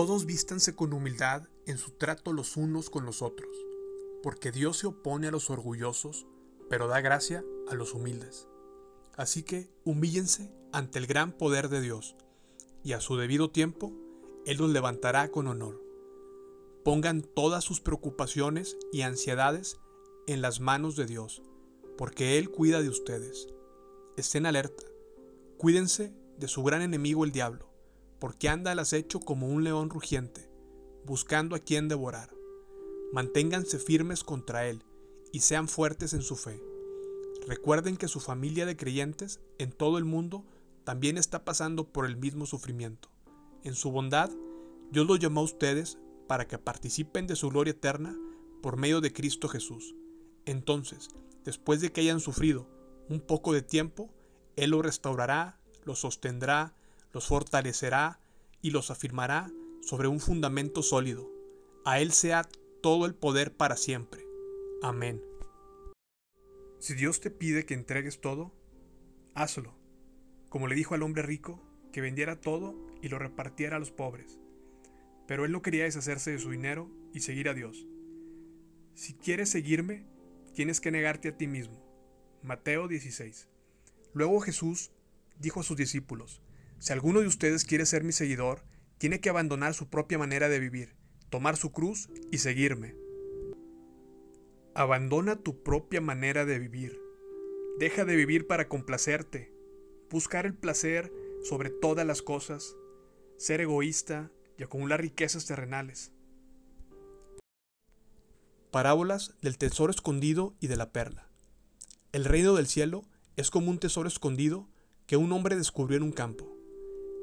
Todos vístanse con humildad en su trato los unos con los otros, porque Dios se opone a los orgullosos, pero da gracia a los humildes. Así que humíllense ante el gran poder de Dios, y a su debido tiempo Él los levantará con honor. Pongan todas sus preocupaciones y ansiedades en las manos de Dios, porque Él cuida de ustedes. Estén alerta, cuídense de su gran enemigo el diablo, porque anda al acecho como un león rugiente, buscando a quien devorar. Manténganse firmes contra Él y sean fuertes en su fe. Recuerden que su familia de creyentes en todo el mundo también está pasando por el mismo sufrimiento. En su bondad, Dios los llamó a ustedes para que participen de su gloria eterna por medio de Cristo Jesús. Entonces, después de que hayan sufrido un poco de tiempo, Él los restaurará, los sostendrá, los fortalecerá y los afirmará sobre un fundamento sólido. A Él sea todo el poder para siempre. Amén. Si Dios te pide que entregues todo, hazlo, como le dijo al hombre rico, que vendiera todo y lo repartiera a los pobres. Pero él no quería deshacerse de su dinero y seguir a Dios. Si quieres seguirme, tienes que negarte a ti mismo. Mateo 16. Luego Jesús dijo a sus discípulos, si alguno de ustedes quiere ser mi seguidor, tiene que abandonar su propia manera de vivir, tomar su cruz y seguirme. Abandona tu propia manera de vivir. Deja de vivir para complacerte, buscar el placer sobre todas las cosas, ser egoísta y acumular riquezas terrenales. Parábolas del tesoro escondido y de la perla. El reino del cielo es como un tesoro escondido que un hombre descubrió en un campo.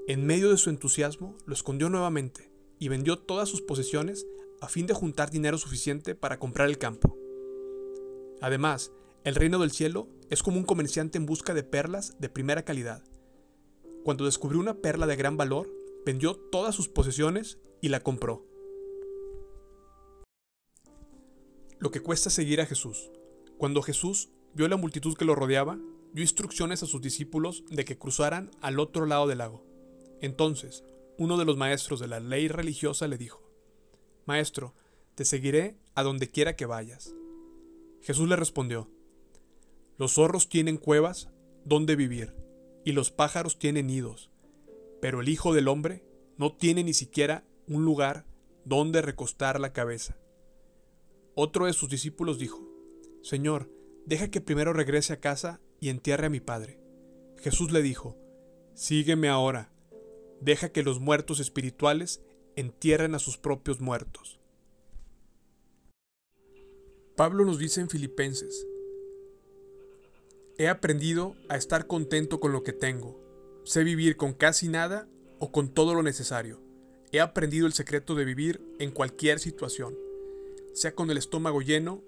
En medio de su entusiasmo, lo escondió nuevamente y vendió todas sus posesiones a fin de juntar dinero suficiente para comprar el campo. Además, el reino del cielo es como un comerciante en busca de perlas de primera calidad. Cuando descubrió una perla de gran valor, vendió todas sus posesiones y la compró. Lo que cuesta seguir a Jesús. Cuando Jesús vio la multitud que lo rodeaba, dio instrucciones a sus discípulos de que cruzaran al otro lado del lago. Entonces, uno de los maestros de la ley religiosa le dijo, Maestro, te seguiré a donde quiera que vayas. Jesús le respondió, Los zorros tienen cuevas donde vivir, y los pájaros tienen nidos, pero el Hijo del Hombre no tiene ni siquiera un lugar donde recostar la cabeza. Otro de sus discípulos dijo, Señor, deja que primero regrese a casa y entierre a mi padre. Jesús le dijo, Sígueme ahora, deja que los muertos espirituales entierren a sus propios muertos. Pablo nos dice en Filipenses, He aprendido a estar contento con lo que tengo. Sé vivir con casi nada o con todo lo necesario. He aprendido el secreto de vivir en cualquier situación, sea con el estómago lleno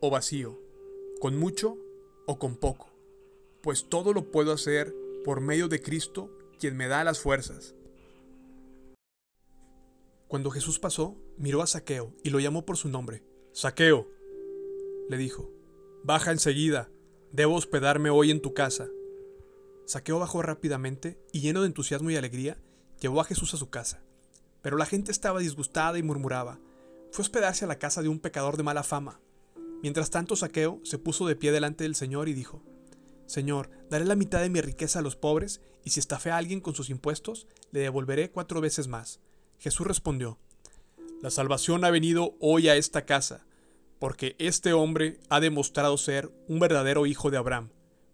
o vacío, con mucho o con poco, pues todo lo puedo hacer por medio de Cristo, quien me da las fuerzas. Cuando Jesús pasó, miró a Saqueo y lo llamó por su nombre. Saqueo, le dijo, baja enseguida, debo hospedarme hoy en tu casa. Saqueo bajó rápidamente y lleno de entusiasmo y alegría, llevó a Jesús a su casa. Pero la gente estaba disgustada y murmuraba. Fue a hospedarse a la casa de un pecador de mala fama. Mientras tanto, Saqueo se puso de pie delante del Señor y dijo, Señor, daré la mitad de mi riqueza a los pobres, y si estafé a alguien con sus impuestos, le devolveré cuatro veces más. Jesús respondió, La salvación ha venido hoy a esta casa, porque este hombre ha demostrado ser un verdadero hijo de Abraham,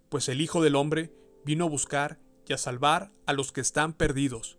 pues el Hijo del Hombre vino a buscar y a salvar a los que están perdidos.